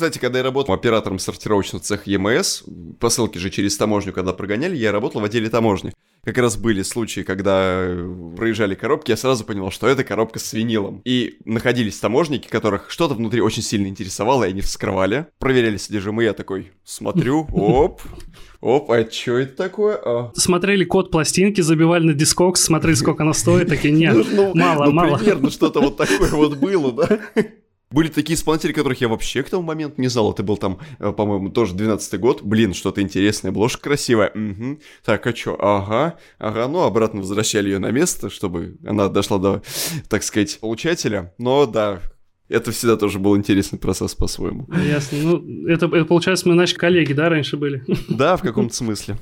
Кстати, когда я работал оператором сортировочного цеха ЕМС, посылки же через таможню, когда прогоняли, я работал в отделе таможни. Как раз были случаи, когда проезжали коробки, я сразу понял, что это коробка с винилом. И находились таможники, которых что-то внутри очень сильно интересовало, и они вскрывали, проверяли содержимое, я такой смотрю, оп, Оп, а что это такое? А. Смотрели код пластинки, забивали на дискокс, смотрели, сколько она стоит, такие, нет, ну, мало, ну, мало. примерно что-то вот такое вот было, да? Были такие исполнители, которых я вообще к тому моменту не знал. Это был там, э, по-моему, тоже 12-й год. Блин, что-то интересное, обложка красивая. Угу. Так, а что? Ага, ага. Ну, обратно возвращали ее на место, чтобы она дошла до, так сказать, получателя. Но да, это всегда тоже был интересный процесс по-своему. Ясно. Ну, это, это получается, мы наши коллеги, да, раньше были? Да, в каком-то смысле.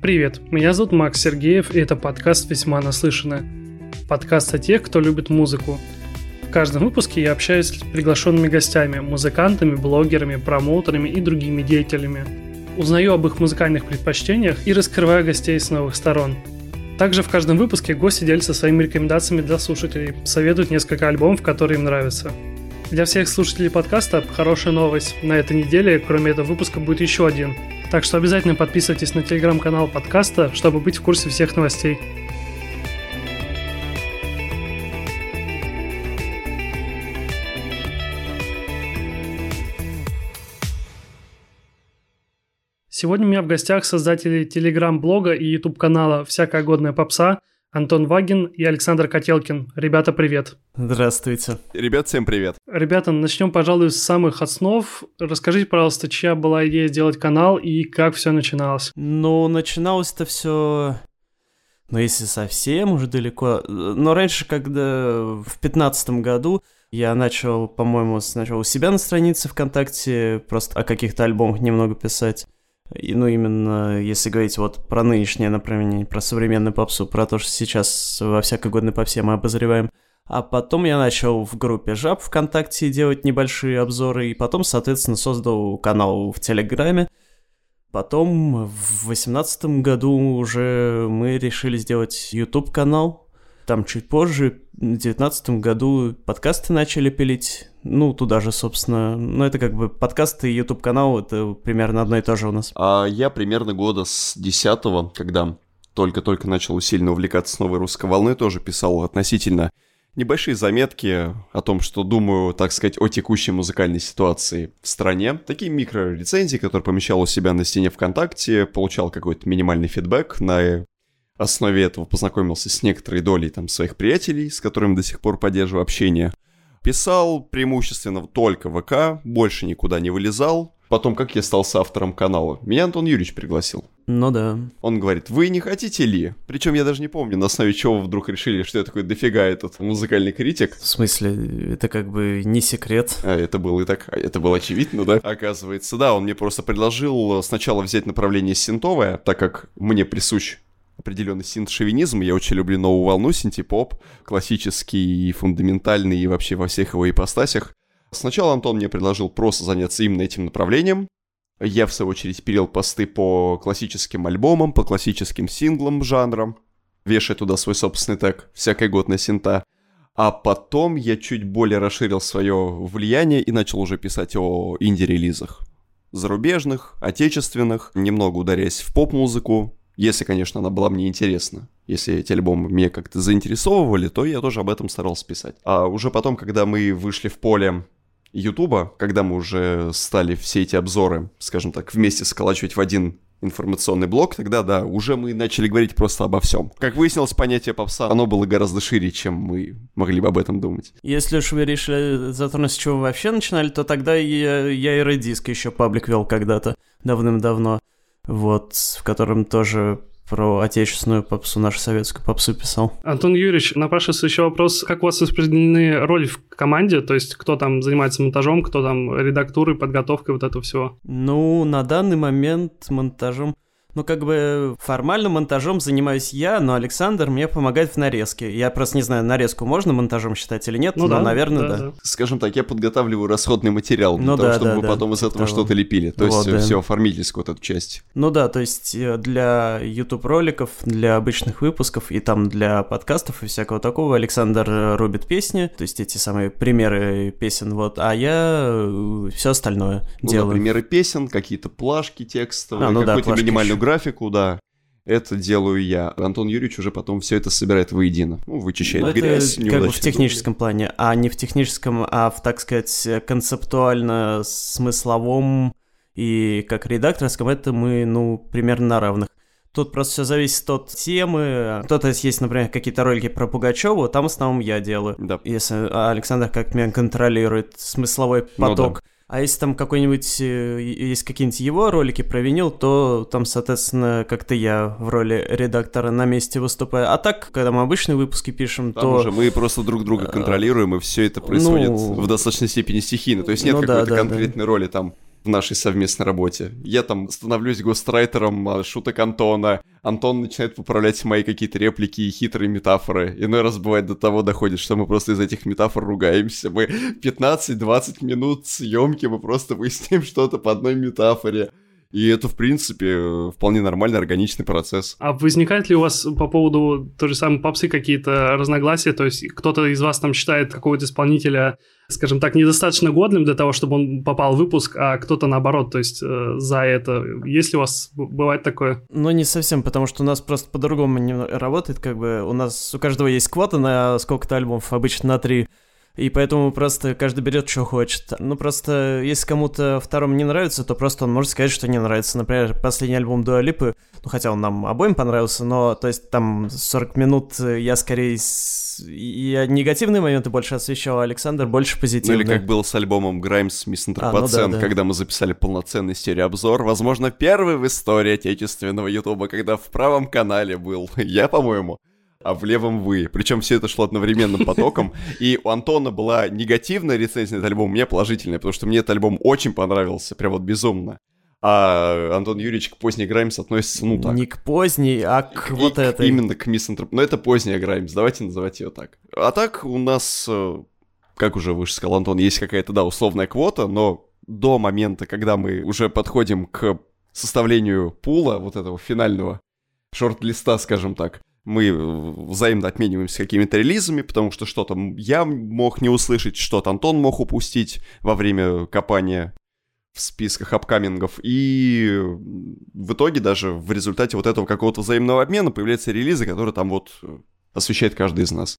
Привет, меня зовут Макс Сергеев, и это подкаст «Весьма наслышано». Подкаст о тех, кто любит музыку. В каждом выпуске я общаюсь с приглашенными гостями, музыкантами, блогерами, промоутерами и другими деятелями. Узнаю об их музыкальных предпочтениях и раскрываю гостей с новых сторон. Также в каждом выпуске гости делятся своими рекомендациями для слушателей, советуют несколько альбомов, которые им нравятся. Для всех слушателей подкаста хорошая новость. На этой неделе, кроме этого выпуска, будет еще один – так что обязательно подписывайтесь на телеграм-канал подкаста, чтобы быть в курсе всех новостей. Сегодня у меня в гостях создатели телеграм-блога и YouTube-канала «Всякая годная попса» Антон Вагин и Александр Котелкин. Ребята, привет. Здравствуйте. Ребят, всем привет. Ребята, начнем, пожалуй, с самых основ. Расскажите, пожалуйста, чья была идея сделать канал и как все начиналось? Ну, начиналось-то все ну, если совсем уже далеко. Но раньше, когда в пятнадцатом году я начал, по-моему, сначала у себя на странице ВКонтакте просто о каких-то альбомах немного писать. И, ну, именно если говорить вот про нынешнее направление, про современную попсу, про то, что сейчас во всякой годной попсе мы обозреваем. А потом я начал в группе Жаб ВКонтакте делать небольшие обзоры, и потом, соответственно, создал канал в Телеграме. Потом в восемнадцатом году уже мы решили сделать YouTube-канал, там чуть позже, в девятнадцатом году подкасты начали пилить. Ну, туда же, собственно. Ну, это как бы подкасты и YouTube канал это примерно одно и то же у нас. А я примерно года с десятого, когда только-только начал усиленно увлекаться новой русской волной, тоже писал относительно небольшие заметки о том, что думаю, так сказать, о текущей музыкальной ситуации в стране. Такие микро-рецензии, которые помещал у себя на стене ВКонтакте, получал какой-то минимальный фидбэк на основе этого познакомился с некоторой долей там своих приятелей, с которыми до сих пор поддерживаю общение. Писал преимущественно только ВК, больше никуда не вылезал. Потом, как я стал автором канала? Меня Антон Юрьевич пригласил. Ну да. Он говорит, вы не хотите ли? Причем я даже не помню, на основе чего вы вдруг решили, что я такой дофига этот музыкальный критик. В смысле, это как бы не секрет. А, это было и так, это было очевидно, да? Оказывается, да, он мне просто предложил сначала взять направление синтовое, так как мне присущ определенный синт-шовинизм. Я очень люблю новую волну, синтепоп, классический и фундаментальный, и вообще во всех его ипостасях. Сначала Антон мне предложил просто заняться именно этим направлением. Я, в свою очередь, пилил посты по классическим альбомам, по классическим синглам жанрам, вешая туда свой собственный тег «Всякая годная синта». А потом я чуть более расширил свое влияние и начал уже писать о инди-релизах. Зарубежных, отечественных, немного ударяясь в поп-музыку, если, конечно, она была мне интересна. Если эти альбомы меня как-то заинтересовывали, то я тоже об этом старался писать. А уже потом, когда мы вышли в поле Ютуба, когда мы уже стали все эти обзоры, скажем так, вместе сколачивать в один информационный блок, тогда, да, уже мы начали говорить просто обо всем. Как выяснилось, понятие попса, оно было гораздо шире, чем мы могли бы об этом думать. Если уж вы решили затронуть, с чего вы вообще начинали, то тогда я, я и Redisc еще паблик вел когда-то, давным-давно вот, в котором тоже про отечественную попсу, нашу советскую попсу писал. Антон Юрьевич, напрашивается еще вопрос, как у вас распределены роли в команде, то есть кто там занимается монтажом, кто там редактурой, подготовкой вот этого всего? Ну, на данный момент монтажом Ну, как бы формально монтажом занимаюсь я, но Александр мне помогает в нарезке. Я просто не знаю, нарезку можно монтажом считать или нет, Ну но, да, наверное, да, да. да. Скажем так, я подготавливаю расходный материал для Ну того, да, чтобы да, мы да, потом из типа этого того. что-то лепили. То Вот, есть да. все оформительскую вот эту часть. Ну да, то есть э, для YouTube роликов, для обычных выпусков и там для подкастов и всякого такого Александр э, рубит песни, то есть эти самые примеры песен, вот, а я все остальное Ну, делаю. примеры песен, какие-то плашки текстовые, А, ну да, какую-то плашки минимальную ещё. Графику, да. Это делаю я. Антон Юрьевич уже потом все это собирает воедино. Ну, вычищает Ну, это грязь, как бы в техническом плане, а не в техническом, а в, так сказать, концептуально смысловом и как редакторском, это мы, ну, примерно на равных. Тут просто все зависит от темы. Кто-то есть, например, какие-то ролики про Пугачеву, там в основном я делаю. Да. Если Александр как меня контролирует смысловой Ну поток. А если там какой-нибудь, э, есть какие-нибудь его ролики про винил, то там, соответственно, как-то я в роли редактора на месте выступаю. А так, когда мы обычные выпуски пишем, Там то... уже мы просто друг друга контролируем, и все это происходит ну, в достаточной степени стихийно. То есть нет ну да, какой-то да, конкретной роли там в нашей совместной работе. Я там становлюсь гострайтером а, шуток Антона. Антон начинает поправлять мои какие-то реплики и хитрые метафоры. Иной раз бывает до того доходит, что мы просто из этих метафор ругаемся. Мы 15-20 минут съемки, мы просто выясняем что-то по одной метафоре. И это, в принципе, вполне нормальный, органичный процесс. А возникает ли у вас по поводу той же самой попсы какие-то разногласия? То есть кто-то из вас там считает какого-то исполнителя, скажем так, недостаточно годным для того, чтобы он попал в выпуск, а кто-то наоборот, то есть э, за это. Есть ли у вас бывает такое? Ну, не совсем, потому что у нас просто по-другому не работает, как бы у нас у каждого есть квота на сколько-то альбомов, обычно на три. И поэтому просто каждый берет, что хочет. Ну, просто, если кому-то второму не нравится, то просто он может сказать, что не нравится. Например, последний альбом Дуа Липы, ну, хотя он нам обоим понравился, но, то есть, там 40 минут я скорее... с- Я негативные моменты больше освещал, а Александр больше Ну позитивные. или как было с альбомом Grimes Miss А, ну да, да. когда мы записали полноценный стереообзор. Возможно, первый в истории отечественного ютуба, когда в правом канале был я, по-моему, а в левом вы. Причем все это шло одновременным потоком. И у Антона была негативная рецензия на этот альбом, у меня положительная, потому что мне этот альбом очень понравился, прям вот безумно. А Антон Юрьевич к поздней Граймс относится, ну так. Не к поздней, а к И вот к- этой. Именно к Мисс Антроп... Но это поздняя Граймс, давайте называть ее так. А так у нас, э, как уже выше сказал Антон, есть какая-то, да, условная квота, но до момента, когда мы уже подходим к составлению пула, вот этого финального шорт-листа, скажем так, мы взаимно обмениваемся какими-то релизами, потому что что-то я мог не услышать, что-то Антон мог упустить во время копания в списках апкамингов. И в итоге даже в результате вот этого какого-то взаимного обмена появляются релизы, которые там вот э, освещает каждый из нас.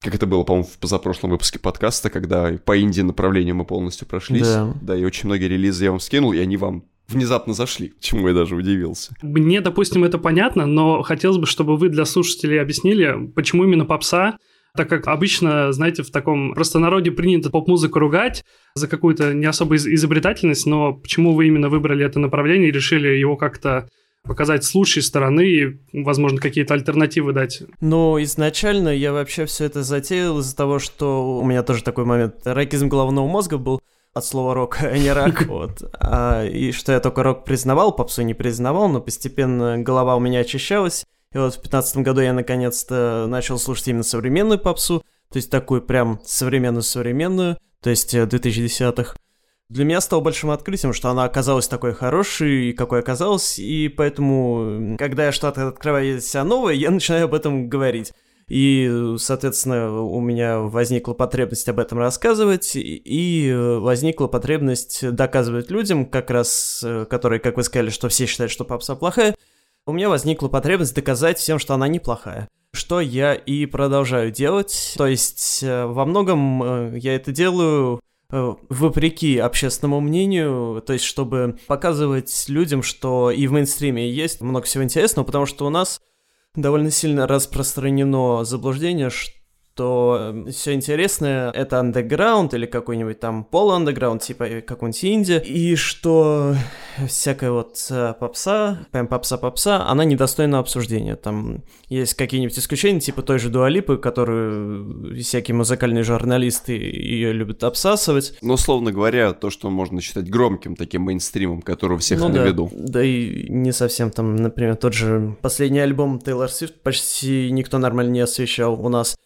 Как это было, по-моему, в позапрошлом выпуске подкаста, когда по инди направлению мы полностью прошлись. Да. и очень многие релизы я вам скинул, и они вам внезапно зашли, чему я даже удивился. Мне, допустим, это понятно, но хотелось бы, чтобы вы для слушателей объяснили, почему именно попса, так как обычно, знаете, в таком простонародье принято поп-музыку ругать за какую-то не особо из- изобретательность, но почему вы именно выбрали это направление и решили его как-то показать с лучшей стороны и, возможно, какие-то альтернативы дать? Ну, изначально я вообще все это затеял из-за того, что у меня тоже такой момент. Ракизм головного мозга был от слова рок, а не рак, вот. А, и что я только рок признавал, попсу не признавал, но постепенно голова у меня очищалась. И вот в 15 году я наконец-то начал слушать именно современную попсу, то есть такую прям современную-современную, то есть э, 2010-х. Для меня стало большим открытием, что она оказалась такой хорошей, какой оказалась, и поэтому, когда я что-то открываю себя новое, я начинаю об этом говорить. И, соответственно, у меня возникла потребность об этом рассказывать, и- э, возникла потребность доказывать людям, как раз, э, которые, как вы сказали, что все считают, что попса плохая, у меня возникла потребность доказать всем, что она неплохая. Что я и продолжаю делать. То есть, э, во многом я это делаю вопреки общественному мнению, то есть чтобы показывать людям, что и в мейнстриме есть много всего интересного, потому что у нас довольно сильно распространено заблуждение, что все интересное — это андеграунд или какой-нибудь там пол-андеграунд, типа какой-нибудь инди, и что всякая вот э, попса, прям попса-попса, она недостойна обсуждения. Там есть какие-нибудь исключения, типа той же Дуалипы, которую всякие музыкальные журналисты ее любят обсасывать. Но, условно говоря, то, что можно считать громким таким мейнстримом, который у всех ну, на да, виду. Да и не совсем там, например, тот же последний альбом Тейлор Свифт почти никто нормально не освещал у нас.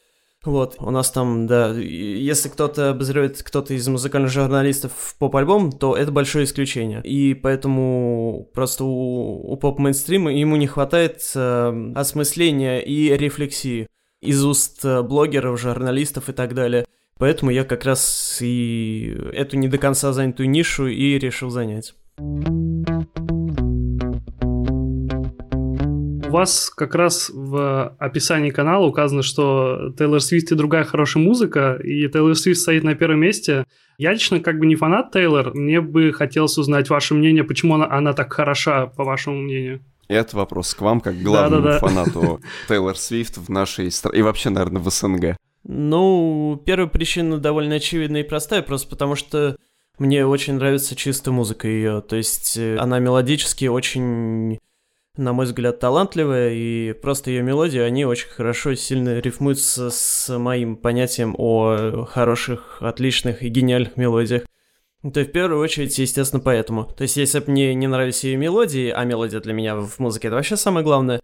Вот, у нас там, да, если кто-то обозревает кто-то из музыкальных журналистов поп-альбом, то это большое исключение. И поэтому просто у, у поп-мейнстрима ему не хватает э, осмысления и рефлексии из уст э, блогеров, журналистов и так далее. Поэтому я как раз и эту не до конца занятую нишу и решил занять. Вас как раз в описании канала указано, что Тейлор Свифт и другая хорошая музыка, и Тейлор Свифт стоит на первом месте. Я лично как бы не фанат Тейлор, мне бы хотелось узнать ваше мнение, почему она, она так хороша, по вашему мнению. Это вопрос к вам, как главному да, да, да. фанату Тейлор Свифт в нашей стране, и вообще, наверное, в СНГ. Ну, первая причина довольно очевидная и простая, просто потому что мне очень нравится чистая музыка ее. То есть э, она мелодически очень на мой взгляд, талантливая, и просто ее мелодии, они очень хорошо и сильно рифмуются с моим понятием о хороших, отличных и гениальных мелодиях. То есть, в первую очередь, естественно, поэтому. То есть, если бы мне не нравились ее мелодии, а мелодия для меня в музыке это вообще самое главное,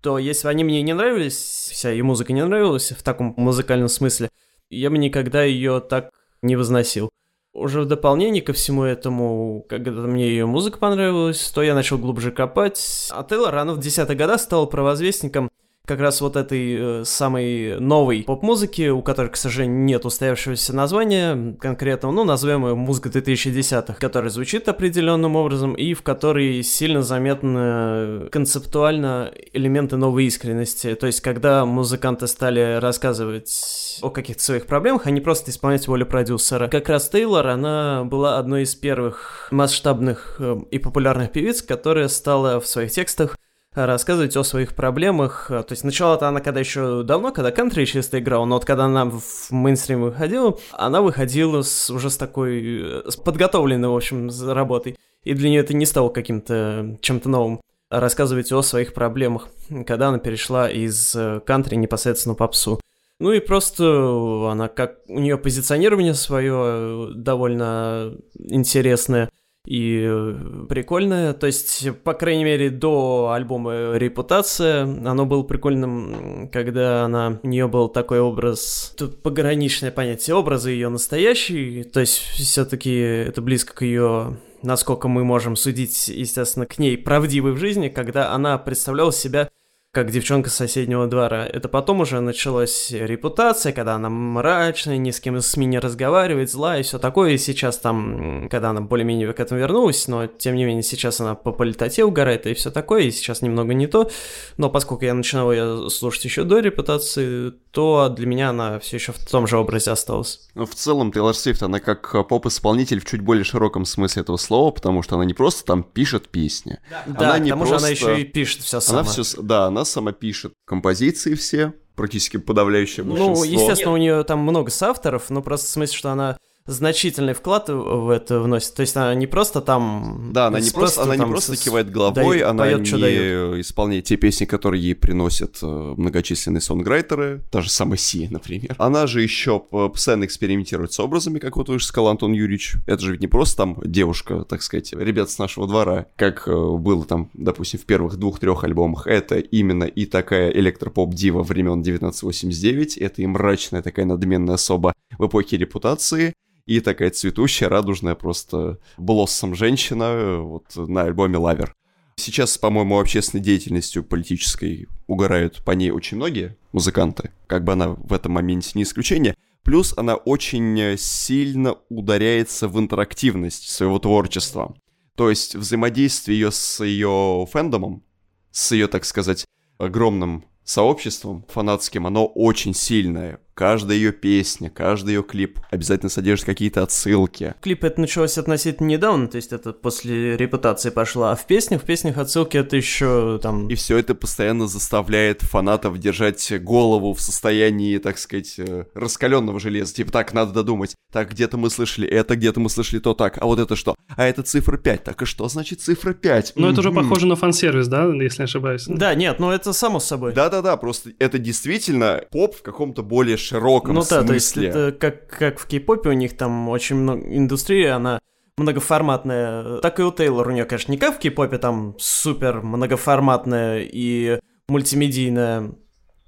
то если бы они мне не нравились, вся ее музыка не нравилась в таком музыкальном смысле, я бы никогда ее так не возносил. Уже в дополнение ко всему этому, когда мне ее музыка понравилась, то я начал глубже копать. А Тейлор, она в десятых годах стала провозвестником как раз вот этой э, самой новой поп-музыки, у которой, к сожалению, нет устоявшегося названия конкретного, ну, назовем ее музыка 2010-х, которая звучит определенным образом и в которой сильно заметны концептуально элементы новой искренности. То есть, когда музыканты стали рассказывать о каких-то своих проблемах, не просто исполнять волю продюсера. Как раз Тейлор, она была одной из первых масштабных э, и популярных певиц, которая стала в своих текстах рассказывать о своих проблемах. То есть начала-то она когда еще давно, когда кантри чисто играла, но вот когда она в мейнстрим выходила, она выходила с, уже с такой, с подготовленной, в общем, работой. И для нее это не стало каким-то чем-то новым рассказывать о своих проблемах, когда она перешла из э, кантри непосредственно попсу. Ну и просто она как у нее позиционирование свое э, довольно интересное и э, прикольное. То есть, по крайней мере, до альбома «Репутация» оно было прикольным, когда она, у нее был такой образ, тут пограничное понятие образа ее настоящий, то есть все-таки это близко к ее насколько мы можем судить, естественно, к ней правдивой в жизни, когда она представляла себя как девчонка с соседнего двора. Это потом уже началась репутация, когда она мрачная, ни с кем из СМИ не разговаривает, злая и все такое. И сейчас там, когда она более-менее к этому вернулась, но тем не менее сейчас она по политоте угорает и все такое, и сейчас немного не то. Но поскольку я начинал ее слушать еще до репутации, то для меня она все еще в том же образе осталась. Ну, в целом, Тейлор Свифт, она как поп-исполнитель в чуть более широком смысле этого слова, потому что она не просто там пишет песни. Да, она да не к тому просто... же она еще и пишет все сама. Она все, да, она сама пишет композиции все, практически подавляющее ну, большинство. Ну, естественно, у нее там много соавторов, но просто в смысле, что она значительный вклад в это вносит. То есть она не просто там... Да, она не просто, она не просто кивает головой, дает, она поет, не исполняет те песни, которые ей приносят э, многочисленные songwriter ы, та же самая Sia, например. Она же еще постоянно экспериментирует с образами, как вот уже сказал Антон Юрьевич. Это же ведь не просто там девушка, так сказать, ребят с нашего двора, как э, было там, допустим, в первых двух-трех альбомах. Это именно и такая электропоп-дива времен 1989, это и мрачная такая надменная особа в эпохе репутации, и такая цветущая, радужная просто blossom женщина э, вот на альбоме «Lover». Сейчас, по-моему, общественной деятельностью политической угорают по ней очень многие музыканты, как бы она в этом моменте не исключение. Плюс она очень сильно ударяется в интерактивность своего творчества. То есть взаимодействие ее с ее фэндомом, с ее, так сказать, огромным сообществом фанатским, оно очень сильное, каждая ее песня, каждый ее клип обязательно содержит какие-то отсылки. Клип это началось относительно недавно, то есть это после репутации пошло, а в песнях, в песнях отсылки это еще там... И все это постоянно заставляет фанатов держать голову в состоянии, так сказать, э, раскаленного железа. Типа, так, надо додумать. Так, где-то мы слышали это, где-то мы слышали то так. А вот это что? А это цифра 5. Так, и что значит цифра 5? Ну, это уже похоже на фан-сервис, да, если не ошибаюсь? Да, нет, ну это само собой. Да-да-да, просто это действительно поп в каком-то более широком ну, смысле. Ну да, то есть это как, как в кей-попе у них там очень много индустрия, она многоформатная. Так и у Тейлора у нее, конечно, не как в кей-попе, там супер многоформатная и мультимедийная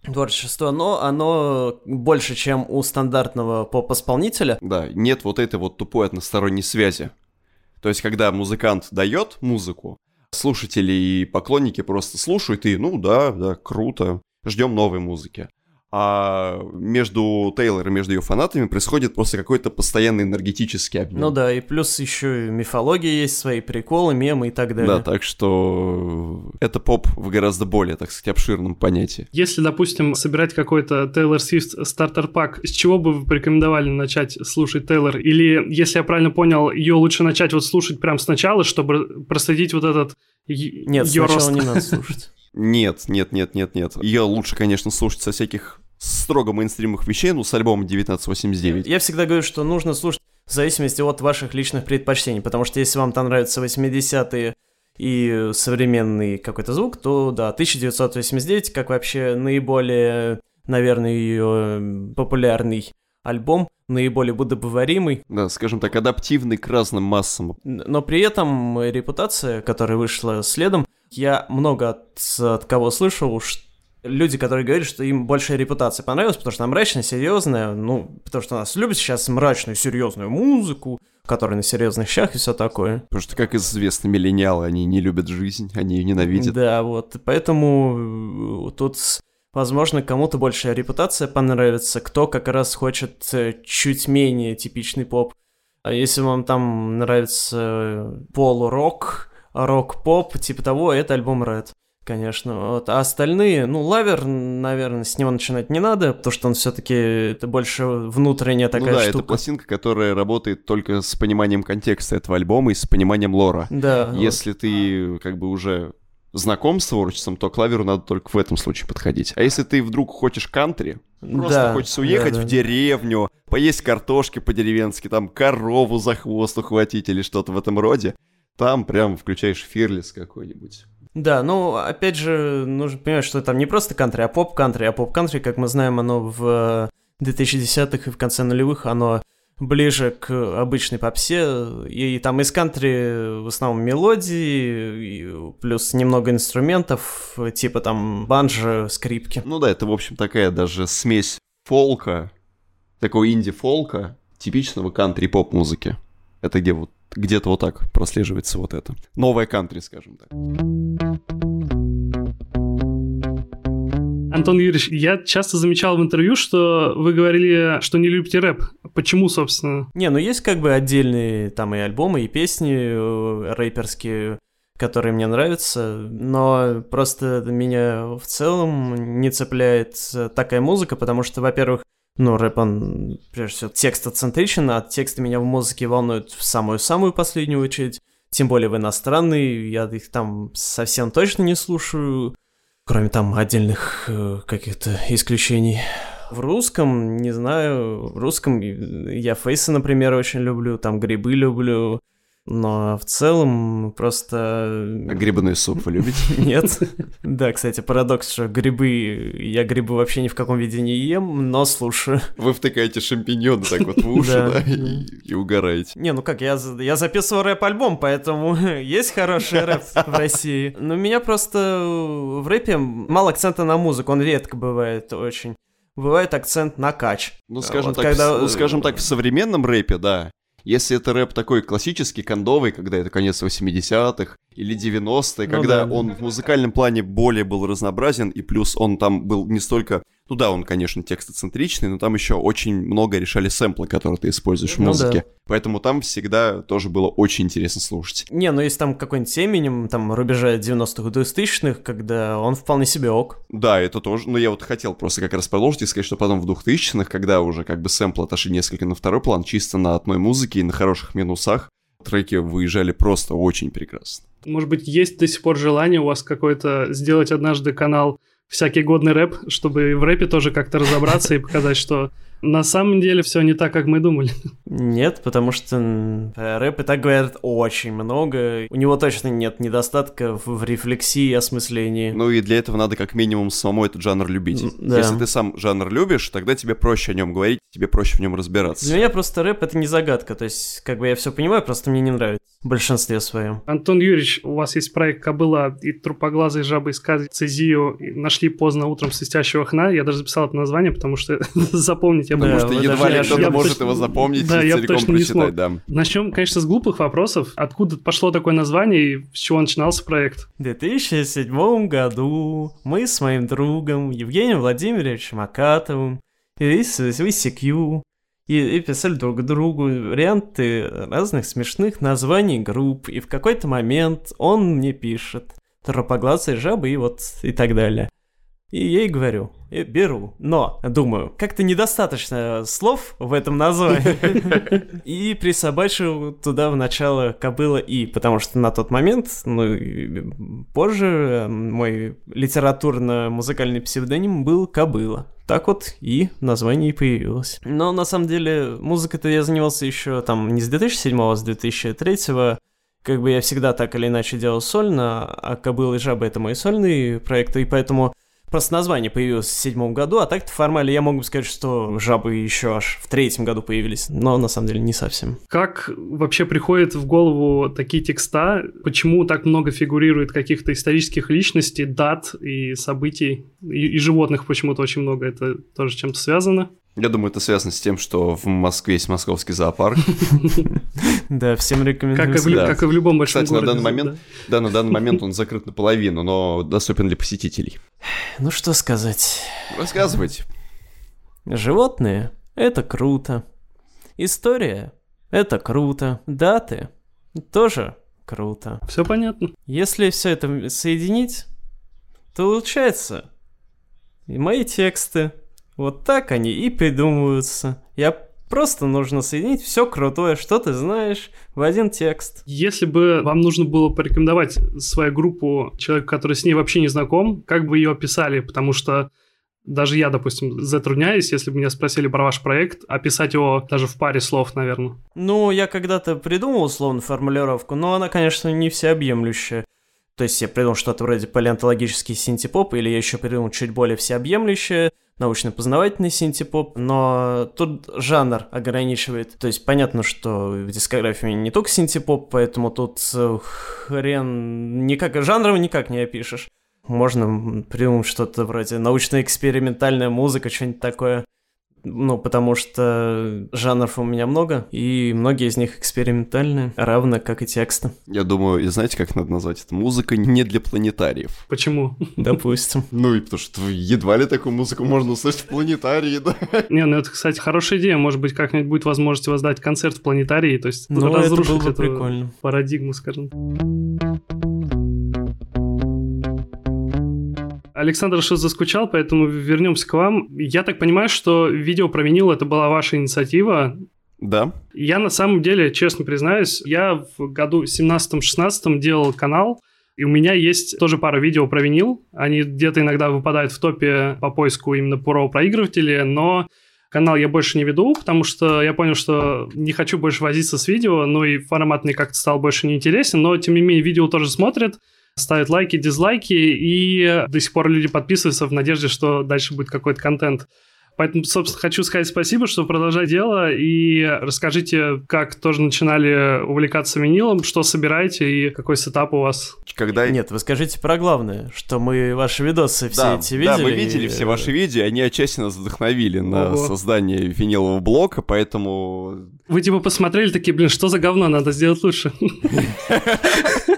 творчество, но оно больше, чем у стандартного поп-исполнителя. Да, нет вот этой вот тупой односторонней связи. То есть, когда музыкант дает музыку, слушатели и поклонники просто слушают и, ну да, да, круто, ждем новой музыки а между Тейлор и между ее фанатами происходит просто какой-то постоянный энергетический обмен. Ну да, и плюс еще и мифология есть, свои приколы, мемы и так далее. Да, так что это поп в гораздо более, так сказать, обширном понятии. Если, допустим, собирать какой-то Тейлор Свифт стартер пак, с чего бы вы порекомендовали начать слушать Тейлор? Или, если я правильно понял, ее лучше начать вот слушать прямо сначала, чтобы проследить вот этот Нет, сначала рост? не надо слушать. Нет, нет, нет, нет, нет. Ее лучше, конечно, слушать со всяких строго мейнстримных вещей, ну, с альбомом 1989. Я всегда говорю, что нужно слушать в зависимости от ваших личных предпочтений, потому что если вам там нравятся 80-е и современный какой-то звук, то да, 1989 как вообще наиболее, наверное, ее популярный альбом, наиболее будобоваримый. Да, скажем так, адаптивный к разным массам. Но при этом репутация, которая вышла следом, я много от, от кого слышал, что люди, которые говорят, что им большая репутация понравилась, потому что она мрачная, серьезная, ну, потому что нас любят сейчас мрачную, серьезную музыку, которая на серьезных щах и все такое. Потому что, как известно, миллениалы, они не любят жизнь, они ее ненавидят. Да, вот, поэтому э, тут, возможно, кому-то большая репутация понравится, кто как раз хочет э, чуть менее типичный поп. А если вам там нравится э, полурок, рок-поп, типа того, это альбом Red конечно. Вот. А остальные, ну, Lover, наверное, с него начинать не надо, потому что он все-таки это больше внутренняя такая ну, да, штука. это пластинка, которая работает только с пониманием контекста этого альбома и с пониманием лора. Да. Если вот. ты как бы уже знаком с творчеством, то к Lover у надо только в этом случае подходить. А если ты вдруг хочешь кантри, просто да, хочется уехать да, да. в деревню, поесть картошки по-деревенски, там корову за хвост ухватить или что-то в этом роде, там прям включаешь фирлис какой-нибудь. Да, ну, опять же, нужно понимать, что там не просто кантри, а поп-кантри. А поп-кантри, как мы знаем, оно в 2010-х и в конце нулевых, оно ближе к обычной попсе, и там из кантри в основном мелодии, плюс немного инструментов, типа там банджо, скрипки. Ну да, это, в общем, такая даже смесь фолка, такого инди-фолка, типичного кантри-поп-музыки. Это где вот где-то вот так прослеживается вот это. Новая кантри, скажем так. Антон Юрьевич, я часто замечал в интервью, что вы говорили, что не любите рэп. Почему, собственно? Не, ну есть как бы отдельные там и альбомы, и песни э, рэперские, которые мне нравятся, но просто меня в целом не цепляет такая музыка, потому что, во-первых, ну, рэп, он, прежде всего, текстоцентричен, а тексты меня в музыке волнуют в самую-самую последнюю очередь. Тем более в иностранный, я их там совсем точно не слушаю, кроме там отдельных э, каких-то исключений. В русском, не знаю, в русском я Фейса, например, очень люблю, там грибы люблю, но в целом просто... А грибной суп вы любите? Нет. Да, кстати, парадокс, что грибы... Я грибы вообще ни в каком виде не ем, но слушаю. Вы втыкаете шампиньоны так вот в уши, да, и, угораете. Не, ну как, я, записываю рэп-альбом, поэтому есть хороший рэп в России. Но меня просто в рэпе мало акцента на музыку, он редко бывает очень бывает акцент на кач. Ну, скажем, вот так, когда... ну, скажем так, в современном рэпе, да, если это рэп такой классический, кондовый, когда это конец 80-х, или 90-е, Ну когда да. он в музыкальном плане более был разнообразен, и плюс он там был не столько... Ну да, он, конечно, текстоцентричный, но там еще очень много решали сэмплы, которые ты используешь в Ну музыке. Поэтому там всегда тоже было очень интересно слушать. Не, ну если там какой-нибудь Эминем, там, рубежа 90-х, 2000-х, когда он вполне себе ок. Да, это тоже. Но я вот хотел просто как раз продолжить и сказать, что потом в 2000-х, когда уже как бы сэмплы отошли несколько на второй план, чисто на одной музыке и на хороших минусах, треки выезжали просто очень прекрасно. Может быть, есть до сих пор желание у вас какой-то сделать однажды канал всякий годный рэп, чтобы в рэпе тоже как-то разобраться и показать, что на самом деле все не так, как мы думали. Нет, потому что про рэп и так говорят очень много. У него точно нет недостатка в, в рефлексии и осмыслении. Ну и для этого надо как минимум самому этот жанр любить. Да. Если ты сам жанр любишь, тогда тебе проще о нем говорить, тебе проще в нем разбираться. Для меня просто рэп это не загадка. То есть, как бы я все понимаю, просто мне не нравится. В большинстве своем. Антон Юрьевич, у вас есть проект «Кобыла» и «Трупоглазые жабы из Цезию» и нашли поздно утром свистящего хна. Я даже записал это название, потому что запомнить я Потому Да, что едва ли кто-то может точно- его запомнить Да, и я целиком точно не смог. прочитать, да. Начнем, конечно, с глупых вопросов. Откуда пошло такое название и с чего начинался проект? В 2007 году мы с моим другом Евгением Владимировичем Акатовым и с VCQ и, и писали друг другу варианты разных смешных названий групп, и в какой-то момент он мне пишет «Тропоглазые жабы» и вот и так далее. И ей говорю, «Э, беру. Но, думаю, как-то недостаточно слов в этом названии. И присобачил туда в начало кобыла и, потому что на тот момент, ну, и позже, э, мой литературно-музыкальный псевдоним был кобыла. Так вот и название и появилось. Но на самом деле музыкой-то я занимался еще там не с 2007, а с 2003 как бы я всегда так или иначе делал сольно, а «Кобыла и жаба» — это мои сольные проекты, и поэтому просто название появилось в седьмом году, а так-то формально я могу сказать, что «Жабы» еще аж в третьем году появились, но на самом деле не совсем. Как вообще приходят в голову такие текста? Почему так много фигурирует каких-то исторических личностей, дат и событий? И, и животных почему-то очень много. Это тоже чем-то связано? Я думаю, это связано с тем, что в Москве есть московский зоопарк. Да, всем рекомендую. Как и, в, любом большом Кстати, на городе. данный момент, да, на данный момент он закрыт наполовину, но доступен для посетителей. Ну что сказать. Рассказывайте. Животные — это круто. История — это круто. Даты — тоже круто. Все понятно. Если все это соединить, то получается и мои тексты. Вот так они и придумываются. Я просто нужно соединить все крутое, что ты знаешь, в один текст. Если бы вам нужно было порекомендовать свою группу человеку, который с ней вообще не знаком, как бы ее описали? Потому что даже я, допустим, затрудняюсь, если бы меня спросили про ваш проект, описать его даже в паре слов, наверное. Ну, я когда-то придумал условно формулировку, но она, конечно, не всеобъемлющая. То есть я придумал что-то вроде палеонтологический синтепоп, или я еще придумал чуть более всеобъемлющее, научно-познавательный синтепоп, но тут жанр ограничивает. То есть понятно, что в дискографии не только синтепоп, поэтому тут э, хрен никак, жанром никак не опишешь. Можно придумать что-то вроде научно-экспериментальная музыка, что-нибудь такое. Ну, потому что жанров у меня много, и многие из них экспериментальные, равно как и тексты. Я думаю, и знаете, как надо назвать это? Музыка не для планетариев. Почему? Допустим. Ну и потому что едва ли такую музыку можно услышать в планетарии, да? Не, ну это, кстати, хорошая идея. Может быть, как-нибудь будет возможность воздать концерт в планетарии, то есть Ну, это разрушить было бы эту прикольно. парадигму, скажем. Александр что заскучал, поэтому вернемся к вам. Я так понимаю, что видео про винил это была ваша инициатива. Да. Я на самом деле, честно признаюсь, я в году 17-16 делал канал, и у меня есть тоже пара видео про винил. Они где-то иногда выпадают в топе по поиску именно про проигрыватели, но канал я больше не веду, потому что я понял, что не хочу больше возиться с видео, ну и формат мне как-то стал больше неинтересен, но тем не менее видео тоже смотрят, ставят лайки, дизлайки, и до сих пор люди подписываются в надежде, что дальше будет какой-то контент. Поэтому, собственно, хочу сказать спасибо, что продолжать дело, и расскажите, как тоже начинали увлекаться винилом, что собираете и какой сетап у вас. Когда... Нет, вы скажите про главное, что мы ваши видосы все да, эти видели. да, мы видели и- все ваши видео, они отчасти нас вдохновили на Ого. создание винилового блока, поэтому... Вы типа посмотрели такие, блин, что за говно, надо сделать лучше.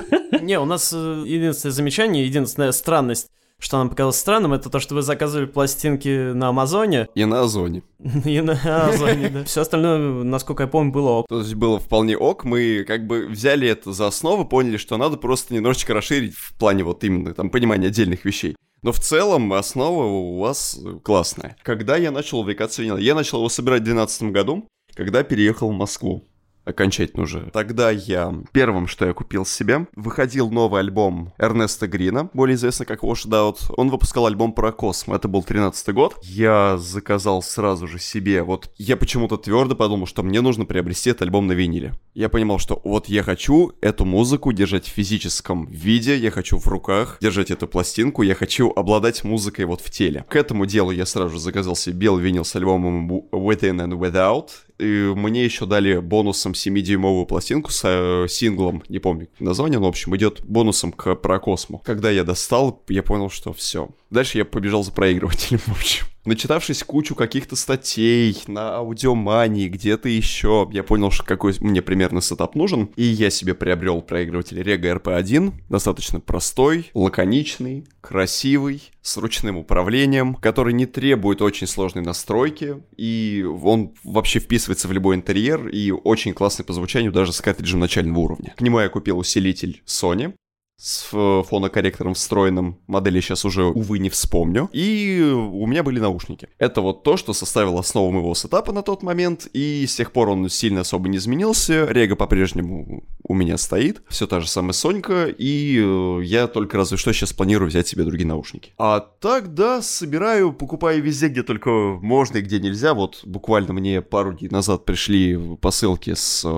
Не, у нас э, единственное замечание, единственная странность что нам показалось странным, это то, что вы заказывали пластинки на Амазоне. И на Озоне. И на Озоне, да. Все остальное, насколько я помню, было ок. То есть было вполне ок. Мы как бы взяли это за основу, поняли, что надо просто немножечко расширить в плане вот именно там понимания отдельных вещей. Но в целом основа у вас классная. Когда я начал увлекаться винилом? Я начал его собирать в 2012 году, когда переехал в Москву окончательно уже. Тогда я первым, что я купил себе, выходил новый альбом Эрнеста Грина, более известный как Wash Out. Он выпускал альбом про космо, это был 13 год. Я заказал сразу же себе, вот я почему-то твердо подумал, что мне нужно приобрести этот альбом на виниле. Я понимал, что вот я хочу эту музыку держать в физическом виде, я хочу в руках держать эту пластинку, я хочу обладать музыкой вот в теле. К этому делу я сразу же заказал себе белый винил с альбомом Within and Without, мне еще дали бонусом 7-дюймовую пластинку с э, синглом, не помню название, но, в общем, идет бонусом к про косму. Когда я достал, я понял, что все. Дальше я побежал за проигрывателем, в общем. Начитавшись кучу каких-то статей на аудиомании, где-то еще, я понял, что какой мне примерно сетап нужен, и я себе приобрел проигрыватель Rega RP1, достаточно простой, лаконичный, красивый, с ручным управлением, который не требует очень сложной настройки, и он вообще вписывается в любой интерьер, и очень классный по звучанию даже с картриджем начального уровня. К нему я купил усилитель Sony, с фонокорректором встроенным. Модели сейчас уже, увы, не вспомню. И у меня были наушники. Это вот то, что составило основу моего сетапа на тот момент. И с тех пор он сильно особо не изменился. Рега по-прежнему у меня стоит. Все та же самая Сонька. И э, я только разве что сейчас планирую взять себе другие наушники. А так, да, собираю, покупаю везде, где только можно и где нельзя. Вот буквально мне пару дней назад пришли посылки с э,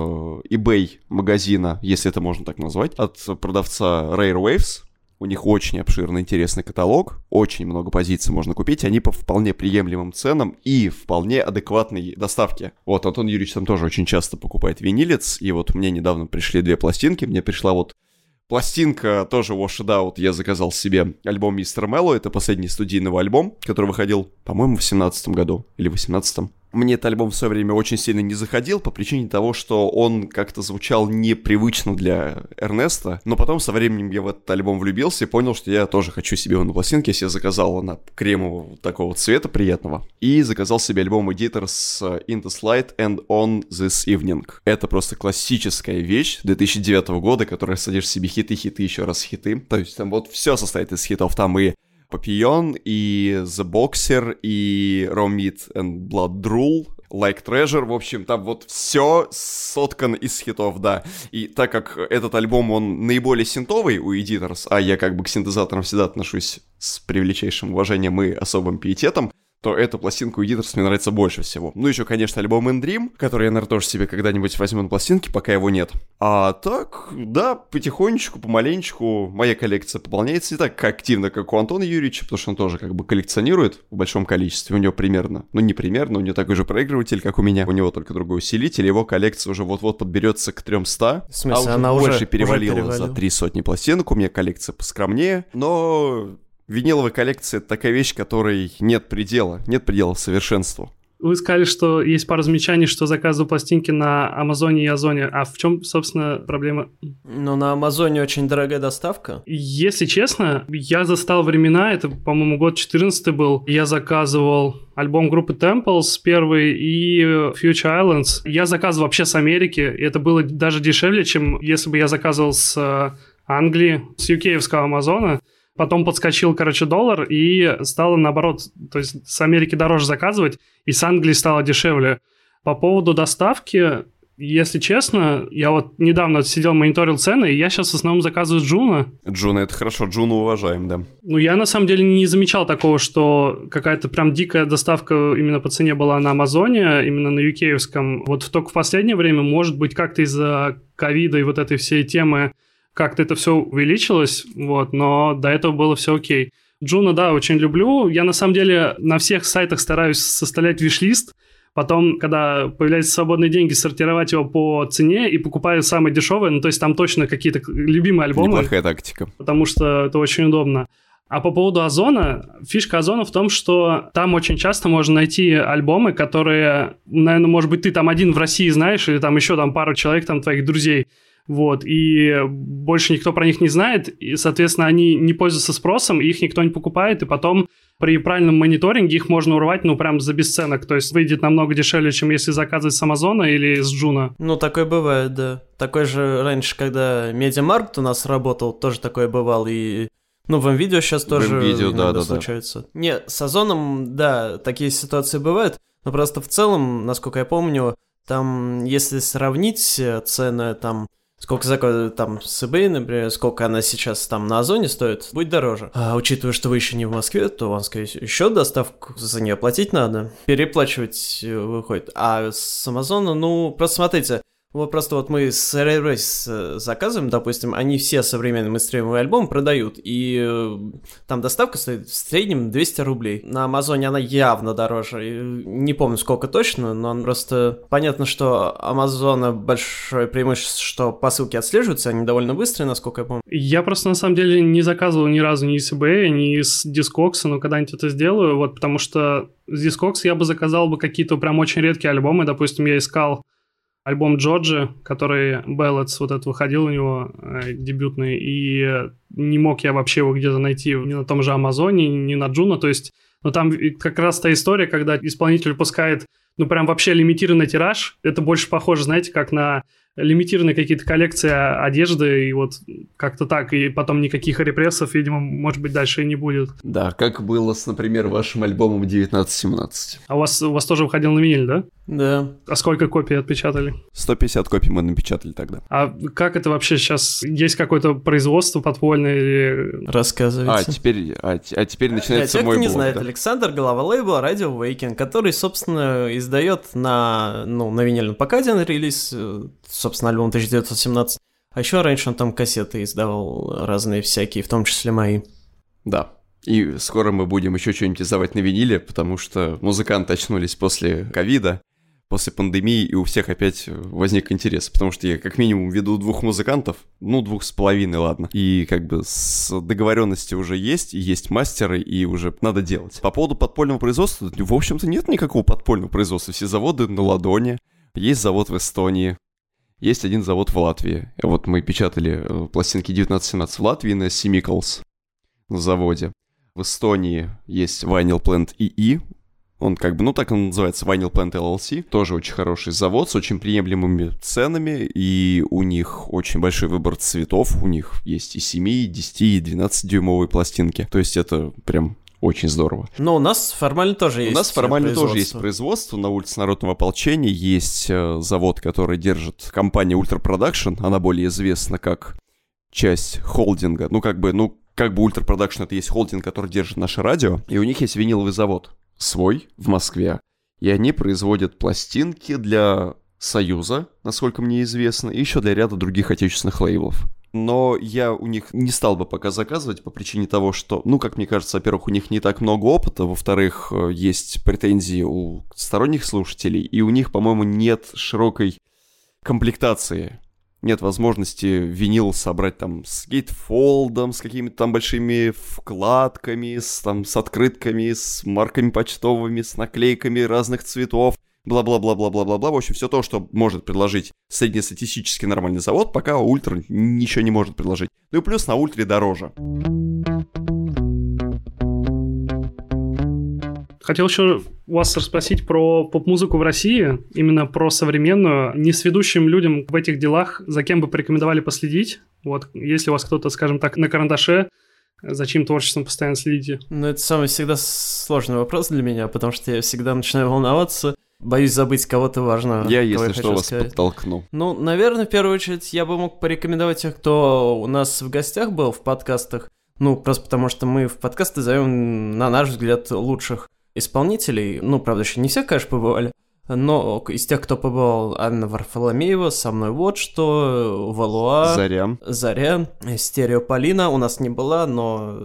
eBay магазина, если это можно так назвать, от продавца Rare Waves. У них очень обширный, интересный каталог, очень много позиций можно купить, они по вполне приемлемым ценам и вполне адекватной доставке. Вот Антон Юрьевич там тоже очень часто покупает винилец, и вот мне недавно пришли две пластинки, мне пришла вот Пластинка тоже Wash It Out. Я заказал себе альбом Мистер Мелло. Это последний студийный альбом, который выходил, по-моему, в 17 году или в 18 мне этот альбом в свое время очень сильно не заходил по причине того, что он как-то звучал непривычно для Эрнеста, но потом со временем я в этот альбом влюбился и понял, что я тоже хочу себе его на пластинке, я себе заказал на кремового такого цвета приятного, и заказал себе альбом Editor с In the Slide and On This Evening. Это просто классическая вещь 2009 года, которая содержит себе хиты, хиты, еще раз хиты, то есть там вот все состоит из хитов, там и Papillon, и The Boxer, и Raw Meat and Blood Drool, Like Treasure, в общем, там вот все соткано из хитов, да. И так как этот альбом, он наиболее синтовый у Editors, а я как бы к синтезаторам всегда отношусь с привлечайшим уважением и особым пиететом, то эту пластинку Editors мне нравится больше всего. Ну, еще, конечно, альбом In Dream, который я, наверное, тоже себе когда-нибудь возьму на пластинке, пока его нет. А так, да, потихонечку, помаленечку моя коллекция пополняется не так активно, как у Антона Юрьевича, потому что он тоже как бы коллекционирует в большом количестве. У него примерно, ну не примерно, у него такой же проигрыватель, как у меня. У него только другой усилитель, его коллекция уже вот-вот подберется к 300. В смысле, а уже она больше уже перевалила уже за три сотни пластинок. У меня коллекция поскромнее, но Виниловая коллекция — это такая вещь, которой нет предела, нет предела совершенству. Вы сказали, что есть пара замечаний, что заказываю пластинки на Амазоне и Озоне. А в чем, собственно, проблема? Ну, на Амазоне очень дорогая доставка. Если честно, я застал времена, это, по-моему, год 14 был, я заказывал альбом группы Temples первый и Future Islands. Я заказывал вообще с Америки, и это было даже дешевле, чем если бы я заказывал с э, Англии, с UK-евского Амазона. Потом подскочил, короче, доллар, и стало наоборот, то есть с Америки дороже заказывать, и с Англии стало дешевле. По поводу доставки, если честно, я вот недавно сидел, мониторил цены, и я сейчас в основном заказываю Juno. Juno — это хорошо, Juno уважаем, да. Ну, я на самом деле не замечал такого, что какая-то прям дикая доставка именно по цене была на Амазоне, именно на UK Вот только в последнее время, может быть, как-то из-за ковида и вот этой всей темы как-то это все увеличилось, вот, но до этого было все окей. Джуна, да, очень люблю. Я на самом деле на всех сайтах стараюсь составлять виш-лист, потом, когда появляются свободные деньги, сортировать его по цене и покупаю самые дешевые, ну, то есть там точно какие-то любимые альбомы. Неплохая тактика. Потому что это очень удобно. А по поводу Озона, фишка Озона в том, что там очень часто можно найти альбомы, которые, наверное, может быть, ты там один в России знаешь, или там еще там пару человек, там твоих друзей, вот, и больше никто про них не знает, и, соответственно, они не пользуются спросом, их никто не покупает, и потом при правильном мониторинге их можно урвать, ну, прям за бесценок, то есть выйдет намного дешевле, чем если заказывать с Амазона или с Juno. Ну, такое бывает, да. Такой же раньше, когда Медиамаркт у нас работал, тоже такое бывало, и ну, в видео сейчас тоже видео, да, да, случается. Да. Не, с Озоном, да, такие ситуации бывают, но просто в целом, насколько я помню, там, если сравнить цены, там, Сколько закладывают там с eBay, например, сколько она сейчас там на Озоне стоит, будет дороже. А учитывая, что вы еще не в Москве, то вам, скорее всего, еще доставку за нее платить надо. Переплачивать э, выходит. А с Амазона, ну, просто смотрите, вот просто вот мы с Race э, заказываем, допустим, они все современные мейнстримовые альбомы продают, и э, там доставка стоит в среднем 200 рублей. На Амазоне она явно дороже, не помню сколько точно, но просто понятно, что Амазона большое преимущество, что посылки отслеживаются, они довольно быстрые, насколько я помню. Я просто на самом деле не заказывал ни разу ни с eBay, ни с Discogs, но когда-нибудь это сделаю, вот потому что с Discogs я бы заказал бы какие-то прям очень редкие альбомы, допустим, я искал альбом Джорджи, который Ballads вот этот выходил у него, э, дебютный, и не мог я вообще его где-то найти ни на том же Амазоне, ни на Джуна, то есть, ну там как раз та история, когда исполнитель выпускает, ну прям вообще лимитированный тираж, это больше похоже, знаете, как на лимитированные какие-то коллекции одежды, и вот как-то так, и потом никаких репрессов, видимо, может быть, дальше и не будет. Да, как было с, например, вашим альбомом 1917. А у вас, у вас тоже выходил на виниль, да? Да. А сколько копий отпечатали? 150 копий мы напечатали тогда. А как это вообще сейчас? Есть какое-то производство подпольное или... Рассказывайте. А, теперь, а, а теперь начинается тех, мой кто не блог, знает, да? Александр, глава лейбла Radio Waking, который, собственно, издает на, ну, на винильном пока один релиз, э, собственно, альбом 1917. А еще раньше он там кассеты издавал разные всякие, в том числе мои. Да. И скоро мы будем еще что-нибудь издавать на виниле, потому что музыканты очнулись после ковида, после пандемии, и у всех опять возник интерес, потому что я как минимум веду двух музыкантов, ну, двух с половиной, ладно, и как бы с договоренности уже есть, и есть мастеры, и уже надо делать. По поводу подпольного производства, в общем-то, нет никакого подпольного производства, все заводы на ладони, есть завод в Эстонии, есть один завод в Латвии. Вот мы печатали э, пластинки 1917 в Латвии на на заводе. В Эстонии есть Vinyl Plant EE, он как бы, ну так он называется, Vinyl Plant LLC. Тоже очень хороший завод с очень приемлемыми ценами, и у них очень большой выбор цветов. У них есть и 7, и 10, и 12 дюймовые пластинки. То есть это прям очень здорово. Но у нас формально тоже есть У нас формально тоже есть производство. На улице Народного ополчения есть э, завод, который держит компания Ultra Production. Она более известна как часть холдинга. Ну, как бы, ну, как бы Ultra Production это есть холдинг, который держит наше радио. И у них есть виниловый завод свой в Москве. И они производят пластинки для Союза, насколько мне известно, и еще для ряда других отечественных лейблов но я у них не стал бы пока заказывать по причине того, что, ну, как мне кажется, во-первых, у них не так много опыта, во-вторых, э, есть претензии у сторонних слушателей, и у них, по-моему, нет широкой комплектации. Нет возможности винил собрать там с гейтфолдом, с какими-то там большими вкладками, с, там, с открытками, с марками почтовыми, с наклейками разных цветов бла-бла-бла-бла-бла-бла-бла. В общем, все то, что может предложить среднестатистический нормальный завод, пока Ультра ничего не может предложить. Ну и плюс на Ультре дороже. Хотел еще вас расспросить про поп-музыку в России, именно про современную. Не с ведущим людям в этих делах, за кем бы порекомендовали последить? Вот, если у вас кто-то, скажем так, на карандаше, за чьим творчеством постоянно следите? Ну, это самый всегда сложный вопрос для меня, потому что я всегда начинаю волноваться, Боюсь забыть кого-то важного. Я, если что, вас сказать. подтолкну. Ну, наверное, в первую очередь я бы мог порекомендовать тех, кто у нас в гостях был в подкастах. Ну, просто потому что мы в подкасты зовем, на наш взгляд, лучших исполнителей. Ну, правда, еще не все, конечно, побывали. Но из тех, кто побывал, Анна Варфоломеева, со мной вот что, Валуа... Заря. Заря, Стереополина у нас не была, но...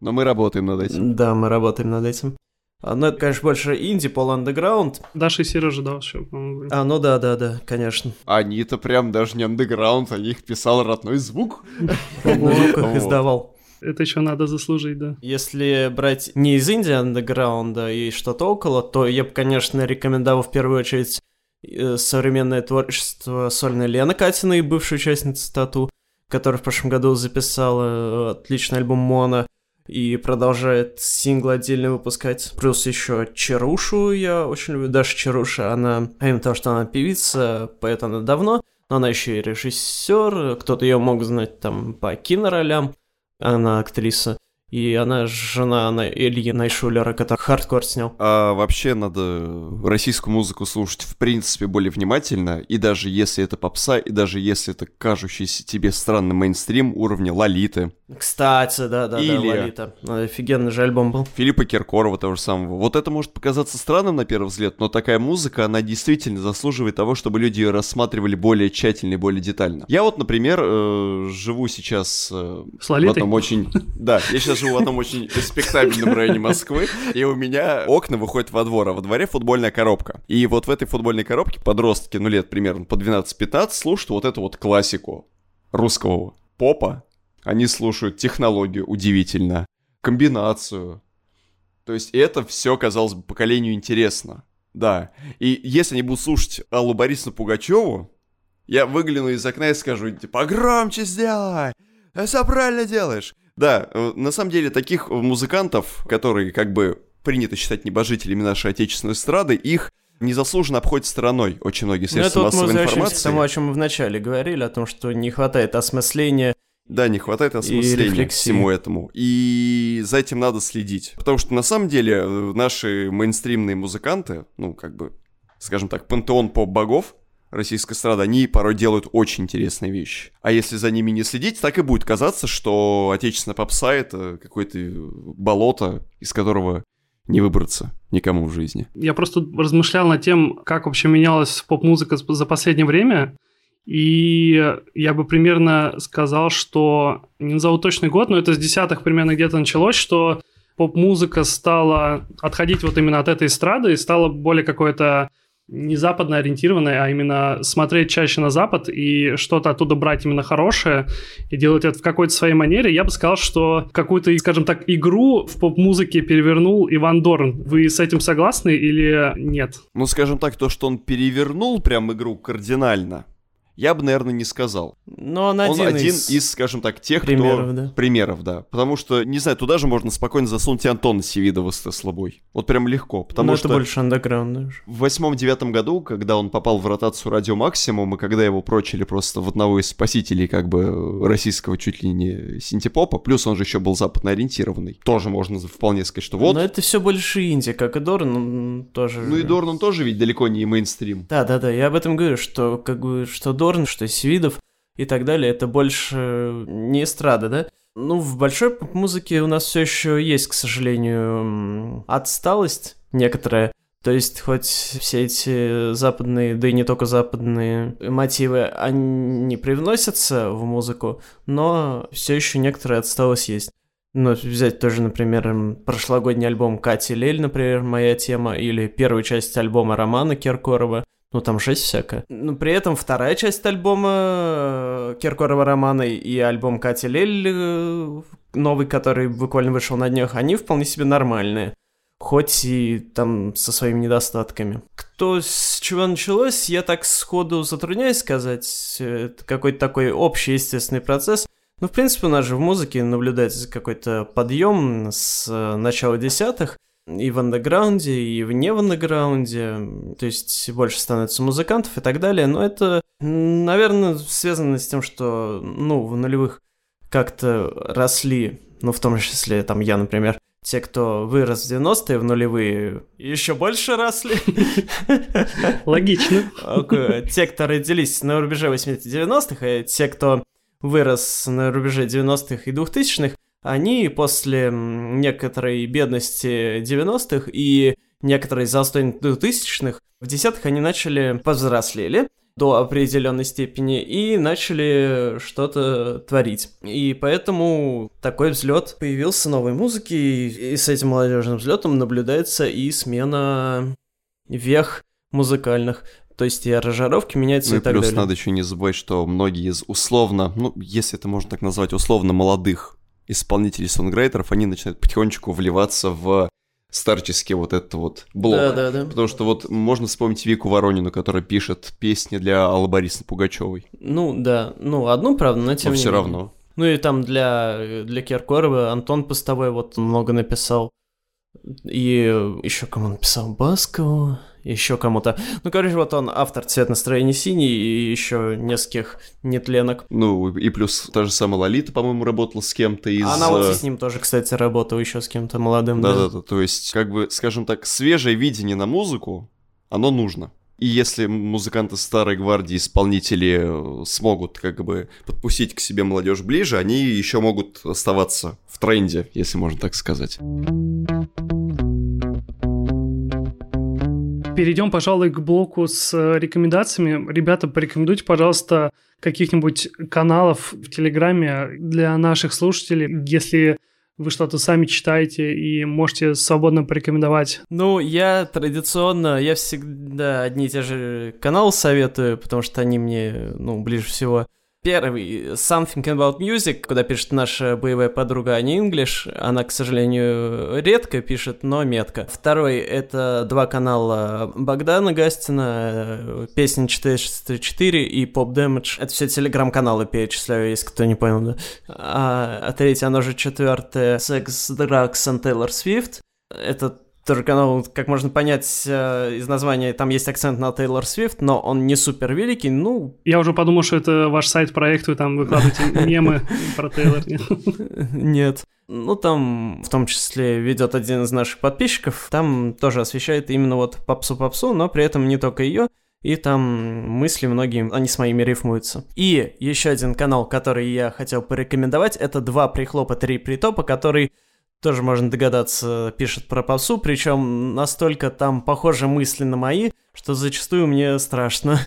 Но мы работаем над этим. Да, мы работаем над этим. Ну, это, конечно, больше инди, пол андеграунд. Даша и Сережа, да, все, по-моему. А, ну да, да, да, конечно. Они-то прям даже не андеграунд, они их писал родной звук. Звук их издавал. Это еще надо заслужить, да. Если брать не из инди андеграунда и что-то около, то я бы, конечно, рекомендовал в первую очередь э, современное творчество сольной Лены Катиной, бывшей участницы Тату, которая в прошлом году записала э, отличный альбом Мона и продолжает синглы отдельно выпускать. Плюс еще Чарушу я очень люблю. Даша Чаруша, она, помимо того, что она певица, поэт она давно, но она еще и режиссер, кто-то ее мог знать там по киноролям, она актриса. И она жена на Ильи Найшулера, который хардкор снял. А вообще надо российскую музыку слушать в принципе более внимательно, и даже если это попса, и даже если это кажущийся тебе странный мейнстрим уровня Лолиты. Кстати, да-да-да, Или- Лолита. Офигенный же альбом был. Филиппа Киркорова того же самого. Вот это может показаться странным на первый взгляд, но такая музыка, она действительно заслуживает того, чтобы люди ее рассматривали более тщательно и более детально. Я вот, например, э, живу сейчас э, в одном очень... Да, я сейчас живу в одном очень респектабельном районе Москвы, и у меня окна выходят во двор, а во дворе футбольная коробка. И вот в этой футбольной коробке подростки, ну лет примерно по 12-15, слушают вот эту вот классику русского попа. Они слушают технологию удивительно, комбинацию. То есть это все, казалось бы, поколению интересно. Да. И если они будут слушать Аллу Борисовну Пугачеву, я выгляну из окна и скажу, типа, громче сделай, все правильно делаешь. Да, э, на самом деле таких музыкантов, которые как бы принято считать небожителями нашей отечественной эстрады, их незаслуженно обходят стороной очень многие Ну, средства мы массовой возвращаемся к информации. тому, о чем мы вначале говорили, о том, что не хватает осмысления. Да, не хватает осмысления всему этому. И за этим надо следить. Потому что на самом деле э, наши мейнстримные музыканты, ну, как бы, скажем так, пантеон поп-богов российской эстрады, они порой делают очень интересные вещи. А если за ними не следить, так и будет казаться, что отечественная попса — это какое-то болото, из которого не выбраться никому в жизни. Я просто размышлял над тем, как вообще менялась поп-музыка за последнее время. И я бы примерно сказал, что, не назову точный год, но это с десятых примерно где-то началось, что поп-музыка стала отходить вот именно от этой эстрады и стала более какой-то не западно ориентированной, а именно смотреть чаще на Запад и что-то оттуда брать именно хорошее и делать это в какой-то своей манере. Я бы сказал, что какую-то, скажем так, игру в поп-музыке перевернул Иван Дорн. Вы с этим согласны или нет? Ну, скажем так, то, что он перевернул прям игру кардинально, я бы, наверное, не сказал. Но он Он один, один из... из, скажем так, тех, примеров, кто... да. Примеров, да. Потому что, не знаю, туда же можно спокойно засунуть и Антона Севидова с Теслобой. Вот прям легко. Потому Но что это больше андеграунд даже. в восьмом-девятом году, когда он попал в ротацию Радио Максимум, и когда его прочили просто в одного из спасителей, как бы, российского чуть ли не синтепопа, плюс он же еще был западно ориентированный, тоже можно вполне сказать, что вот. Но это все больше инди, как и Дорн, он тоже... Ну и Дорн, он тоже ведь далеко не мейнстрим. Да, да, да, я об этом говорю, что как бы что Дорн, что Свидов и так далее, это больше не эстрада, да? Ну, в большой поп-музыке у нас все еще есть, к сожалению, отсталость некоторая. То есть, хоть все эти западные, да и не только западные мотивы, они привносятся в музыку, но все еще некоторая отсталость есть. Ну, взять тоже, например, прошлогодний альбом Кати Лель, например, моя тема, или первую часть альбома Романа Киркорова. Ну, там жесть всякая. Но при этом вторая часть альбома э, Киркорова Романа и альбом Кати Лель, э, новый, который буквально вышел на днях, они вполне себе нормальные. Хоть и там со своими недостатками. Кто с чего началось, я так сходу затрудняюсь сказать. Это какой-то такой общий естественный процесс. Ну, в принципе, у нас же в музыке наблюдается какой-то подъем с э, начала десятых и в андеграунде, и вне в андеграунде, то есть больше становится музыкантов и так далее, но это, наверное, связано с тем, что, ну, в нулевых как-то росли, ну, в том числе, там, я, например, те, кто вырос в 90-е, в нулевые, еще больше росли. Логично. Те, кто родились на рубеже 80-90-х, и те, кто вырос на рубеже 90-х и 2000-х, они после некоторой бедности 90-х и некоторой застой 2000-х, в десятых они начали повзрослели до определенной степени и начали что-то творить. И поэтому такой взлет появился новой музыки, и, и с этим молодежным взлетом наблюдается и смена вех музыкальных. То есть и аранжировки меняются Ну и и так плюс далее. надо еще не забывать, что многие из условно, ну, если это можно так назвать, условно молодых исполнителей сонграйтеров, они начинают потихонечку вливаться в старческий вот этот вот блок. Да, да, да. Потому что вот можно вспомнить Вику Воронину, которая пишет песни для Аллы Борисовны Пугачевой. Ну, да. Ну, одну, правда, но тем Но не все менее. равно. Ну и там для, для Киркорова Антон Постовой вот много написал. И еще кому написал? Баскову, еще кому-то. Ну, короче, вот он автор «Цвет настроения синий» и еще нескольких нетленок. Ну, и плюс та же самая Лолита, по-моему, работала с кем-то из... Она вот э, и с ним тоже, кстати, работала еще с кем-то молодым. Да-да-да, то есть, как бы, скажем так, свежее видение на музыку, оно нужно. И если музыканты старой гвардии, исполнители э, смогут как бы подпустить к себе молодежь ближе, они еще могут оставаться в тренде, если можно так сказать. Перейдем, пожалуй, к блоку с э, рекомендациями. Ребята, порекомендуйте, пожалуйста, каких-нибудь каналов в Телеграме для наших слушателей, если вы что-то сами читаете и можете свободно порекомендовать. Ну, я традиционно, я всегда одни и те же каналы советую, потому что они мне, ну, ближе всего. Первый, Something About Music, куда пишет наша боевая подруга Аня English. Она, к сожалению, редко пишет, но метко. Второй, это два канала Богдана Гастина, Песня 464 и Pop Damage. Это все телеграм-каналы перечисляю, если кто не понял, да. А, а третье, оно же четвертое, Sex, Drugs and Taylor Swift. Это тоже канал, как можно понять э, из названия, там есть акцент на Тейлор Свифт, но он не супер великий, ну... Я уже подумал, что это ваш сайт-проект, вы там выкладываете мемы про Тейлор. Нет. Ну, там в том числе ведет один из наших подписчиков, там тоже освещает именно вот попсу-попсу, но при этом не только ее, и там мысли многие, они с моими рифмуются. И еще один канал, который я хотел порекомендовать, это «Два прихлопа, три притопа», который тоже можно догадаться, пишет про попсу, причем настолько там похожи мысли на мои, что зачастую мне страшно.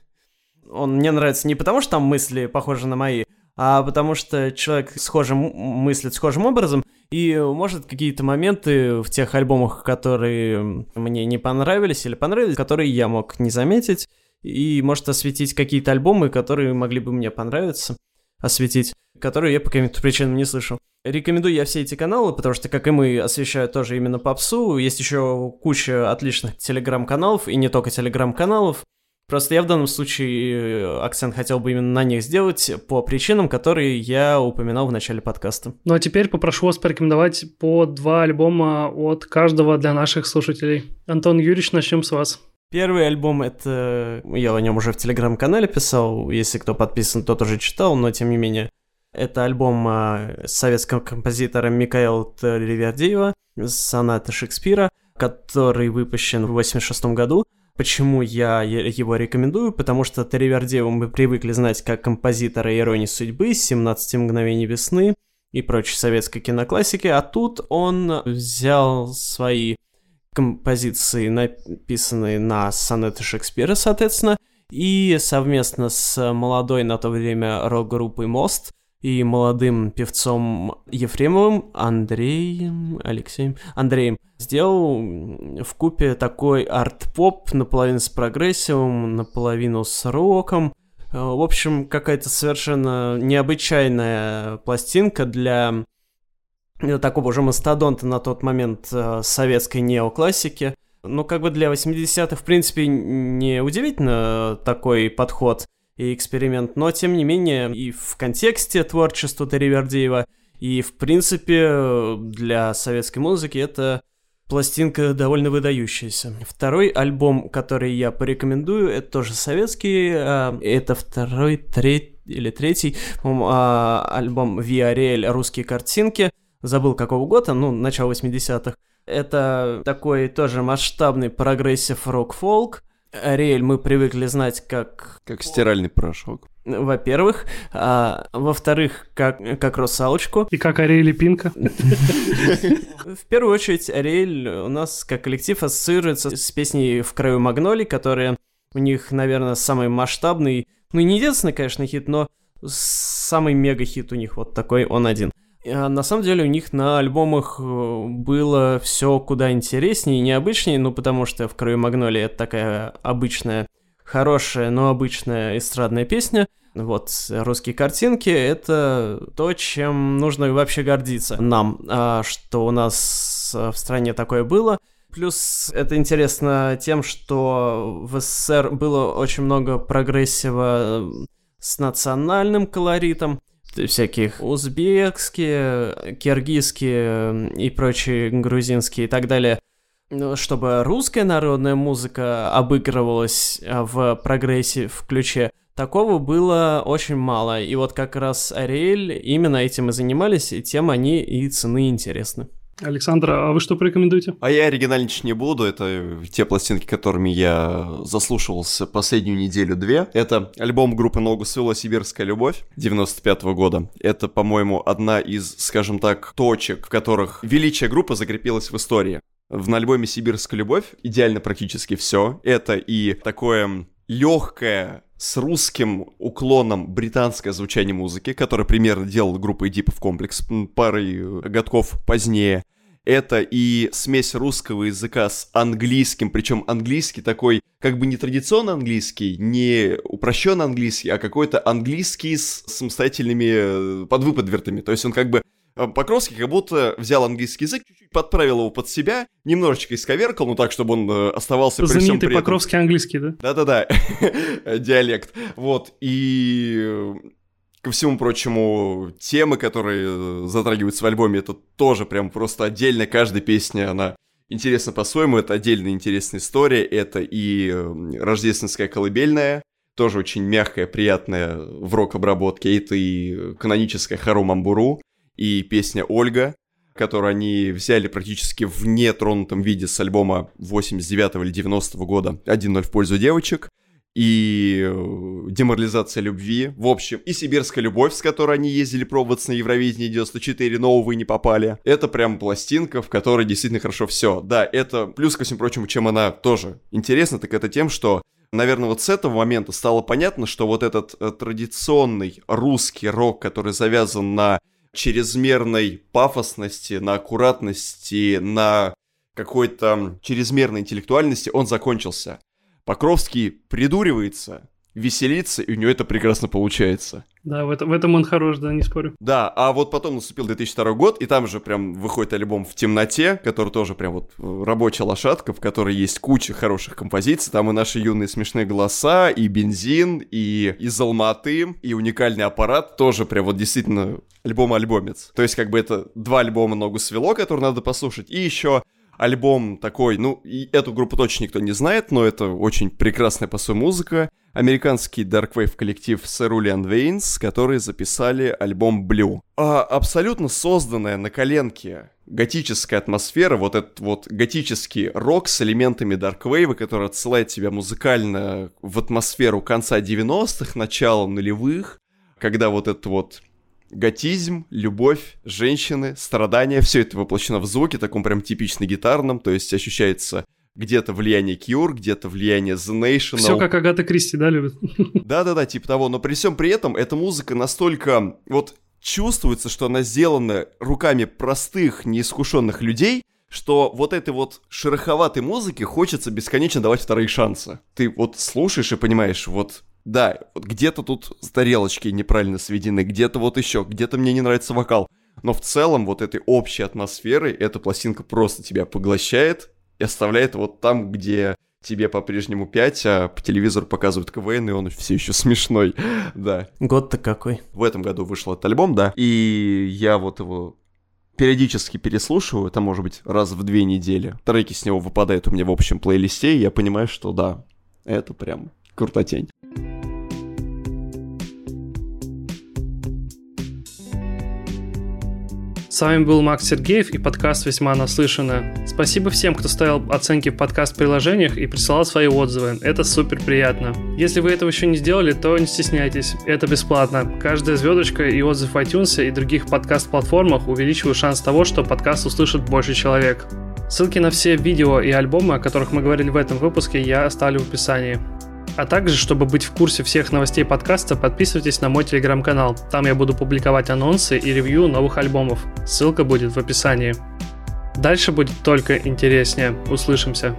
Он мне нравится не потому, что там мысли похожи на мои, а потому что человек схожим мыслит схожим образом, и может какие-то моменты в тех альбомах, которые мне не понравились или понравились, которые я мог не заметить, и может осветить какие-то альбомы, которые могли бы мне понравиться, осветить, которые я по каким-то причинам не слышал. Рекомендую я все эти каналы, потому что, как и мы, освещают тоже именно попсу. Есть еще куча отличных телеграм-каналов, и не только телеграм-каналов. Просто я в данном случае акцент хотел бы именно на них сделать по причинам, которые я упоминал в начале подкаста. Ну а теперь попрошу вас порекомендовать по два альбома от каждого для наших слушателей. Антон Юрьевич, начнем с вас. Первый альбом это... Я о нем уже в телеграм-канале писал, если кто подписан, тот уже читал, но тем не менее. Это альбом э, советского композитора Микаэла Ривердеева «Соната Шекспира», который выпущен в 86 году. Почему я его рекомендую? Потому что Ривердеева мы привыкли знать как композитора «Иронии судьбы», «17 мгновений весны» и прочей советской киноклассики, а тут он взял свои композиции, написанные на сонеты Шекспира, соответственно, и совместно с молодой на то время рок-группой «Мост» и молодым певцом Ефремовым Андреем, Алексеем, Андреем сделал в купе такой арт-поп, наполовину с прогрессивом, наполовину с роком. В общем, какая-то совершенно необычайная пластинка для такого же мастодонта на тот момент э, советской неоклассики. Ну, как бы для 80-х, в принципе, не удивительно такой подход и эксперимент, но тем не менее и в контексте творчества Теревердеева, и в принципе для советской музыки это пластинка довольно выдающаяся. Второй альбом, который я порекомендую, это тоже советский, а, это второй, третий или третий, по-моему, а, альбом ВИА «Ариэль» «Русские картинки», забыл какого года, ну, начало 80-х. Это такой тоже масштабный прогрессив рок-фолк, Ариэль мы привыкли знать как... Как стиральный порошок. Во-первых. А, во-вторых, как, как русалочку. И как Ариэля Пинка. В первую очередь, Ариэль у нас как коллектив ассоциируется с песней «В краю магнолий», которая у них, наверное, самый масштабный, ну, не единственный, конечно, хит, но самый мега-хит у них вот такой, он один. А на самом деле у них на альбомах э, было все куда интереснее и необычнее, ну потому что в краю магнолии это такая обычная, хорошая, но обычная эстрадная песня. Вот русские картинки это то, чем нужно вообще гордиться нам, а, что у нас в стране такое было. Плюс это интересно тем, что в СССР было очень много прогрессива с национальным колоритом, всяких узбекские, киргизские и прочие грузинские и так далее. Ну, чтобы русская народная музыка обыгрывалась в прогрессе в ключе, такого было очень мало. И вот как раз Ариэль именно этим и занимались, и тем они и цены интересны. Александр, а вы что порекомендуете? А я оригинальничать не буду, это те пластинки, которыми я заслушивался последнюю неделю-две. Это альбом группы Ногу Свело «Сибирская любовь» 95 -го года. Это, по-моему, одна из, скажем так, точек, в которых величие группы закрепилось в истории. В альбоме «Сибирская любовь» идеально практически все. Это и такое легкое с русским уклоном британское звучание музыки, которое примерно делала группа Эдипов комплекс парой э, годков позднее. Это и смесь русского языка с английским, причем английский такой, как бы не традиционно английский, не упрощенный английский, а какой-то английский с самостоятельными э, подвыподвертами. То есть он как бы Покровский как будто взял английский язык, чуть-чуть подправил его под себя, немножечко исковеркал, ну так, чтобы он э, оставался при всем при этом... Покровский английский, да? Да-да-да, диалект. Вот, и э, ко всему прочему, темы, которые затрагиваются в альбоме, это тоже прям просто отдельно. Каждая песня, она интересна по-своему, это отдельная интересная история, это и рождественская колыбельная, тоже очень мягкая, приятная в рок-обработке, это и каноническая Хару Мамбуру, и песня «Ольга», которую они взяли практически в нетронутом виде с альбома 89 или 90 -го года «1-0 в пользу девочек», и э, деморализация любви, в общем, и сибирская любовь, с которой они ездили пробоваться на Евровидении 94, но, увы, не попали. Это прям пластинка, в которой действительно хорошо все. Да, это плюс ко всему прочему, чем она тоже интересна, так это тем, что Наверное, вот с этого момента стало понятно, что вот этот э, традиционный русский рок, который завязан на чрезмерной пафосности, на аккуратности, на какой-то чрезмерной интеллектуальности, он закончился. Покровский придуривается, веселится, и у него это прекрасно получается. Да, в, это, в этом он хорош, да, не спорю. Да, а вот потом наступил 2002 год, и там же прям выходит альбом «В темноте», который тоже прям вот э, рабочая лошадка, в которой есть куча хороших композиций. Там и наши юные смешные голоса, и бензин, и из Алматы, и уникальный аппарат. Тоже прям вот действительно альбом-альбомец. То есть как бы это два альбома «Ногу свело», которые надо послушать, и еще альбом такой, ну, и эту группу точно никто не знает, но это очень прекрасная по своей музыка. Американский дарквейв коллектив Cerulean Veins, которые записали альбом Blue. А абсолютно созданная на коленке готическая атмосфера, вот этот вот готический рок с элементами дарквейва, который отсылает тебя музыкально в атмосферу конца 90-х, начала нулевых, когда вот этот вот готизм, любовь, женщины, страдания, все это воплощено в звуке, таком прям типично гитарном, то есть ощущается где-то влияние Cure, где-то влияние The National. Все как Агата Кристи, да, любит? Да-да-да, типа того, но при всем при этом эта музыка настолько, вот чувствуется, что она сделана руками простых, неискушенных людей, что вот этой вот шероховатой музыке хочется бесконечно давать вторые шансы. Ты вот слушаешь и понимаешь, вот да, где-то тут тарелочки неправильно сведены, где-то вот еще, где-то мне не нравится вокал. Но в целом вот этой общей атмосферой эта пластинка просто тебя поглощает и оставляет вот там, где тебе по-прежнему 5, а по телевизору показывают КВН, и он все еще смешной, да. Год-то какой? В этом году вышел этот альбом, да, и я вот его периодически переслушиваю, это может быть раз в две недели. Треки с него выпадают у меня в общем плейлисте, и я понимаю, что да, это прям крутотень. С вами был Макс Сергеев и подкаст «Весьма наслышано». Спасибо всем, кто ставил оценки в подкаст-приложениях и присылал свои отзывы. Это супер приятно. Если вы этого еще не сделали, то не стесняйтесь. Это бесплатно. Каждая звездочка и отзыв в iTunes и других подкаст-платформах увеличивают шанс того, что подкаст услышит больше человек. Ссылки на все видео и альбомы, о которых мы говорили в этом выпуске, я оставлю в описании. А также, чтобы быть в курсе всех новостей подкаста, подписывайтесь на мой телеграм-канал. Там я буду публиковать анонсы и ревью новых альбомов. Ссылка будет в описании. Дальше будет только интереснее. Услышимся.